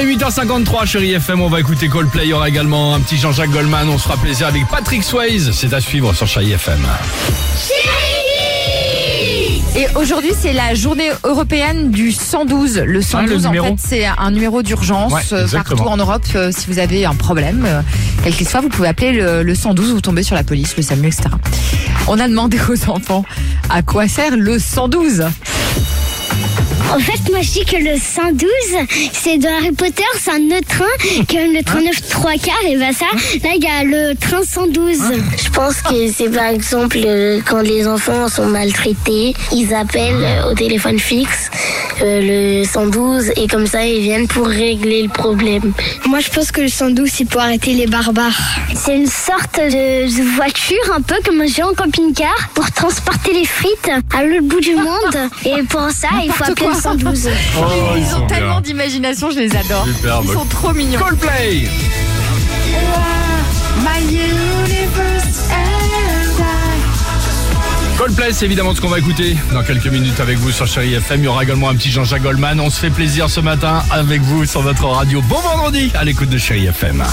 Allez, 8h53, chérie FM, on va écouter Coldplay. Il y aura également un petit Jean-Jacques Goldman. On se fera plaisir avec Patrick Swayze. C'est à suivre sur chérie FM. Et aujourd'hui, c'est la journée européenne du 112. Le 112, Ah, le en fait, c'est un numéro d'urgence Ouais, euh, partout en Europe. Euh, Si vous avez un problème, euh, quel qu'il soit, vous pouvez appeler le, le 112, vous tombez sur la police, le SAMU, etc. On a demandé aux enfants à quoi sert le 112. En fait, moi je dis que le 112, c'est dans Harry Potter, c'est un autre train, comme le train 9 3 quarts, et bah ça, là il y a le train 112. Je pense que c'est par exemple euh, quand les enfants sont maltraités, ils appellent euh, au téléphone fixe euh, le 112 et comme ça ils viennent pour régler le problème. Moi je pense que le 112 c'est pour arrêter les barbares. C'est une sorte de, de voiture, un peu comme un géant camping-car, pour transporter les frites à l'autre bout du monde. Et pour ça, il faut appeler le 112. Oh, ils, ont tellement d'imagination, je les adore. Superbe. Ils sont trop mignons. Coldplay Coldplay, c'est évidemment ce qu'on va écouter dans quelques minutes avec vous sur Chérie FM. Il y aura également un petit Jean-Jacques Goldman. On se fait plaisir ce matin avec vous sur votre radio. Bon vendredi à l'écoute de Chérie FM.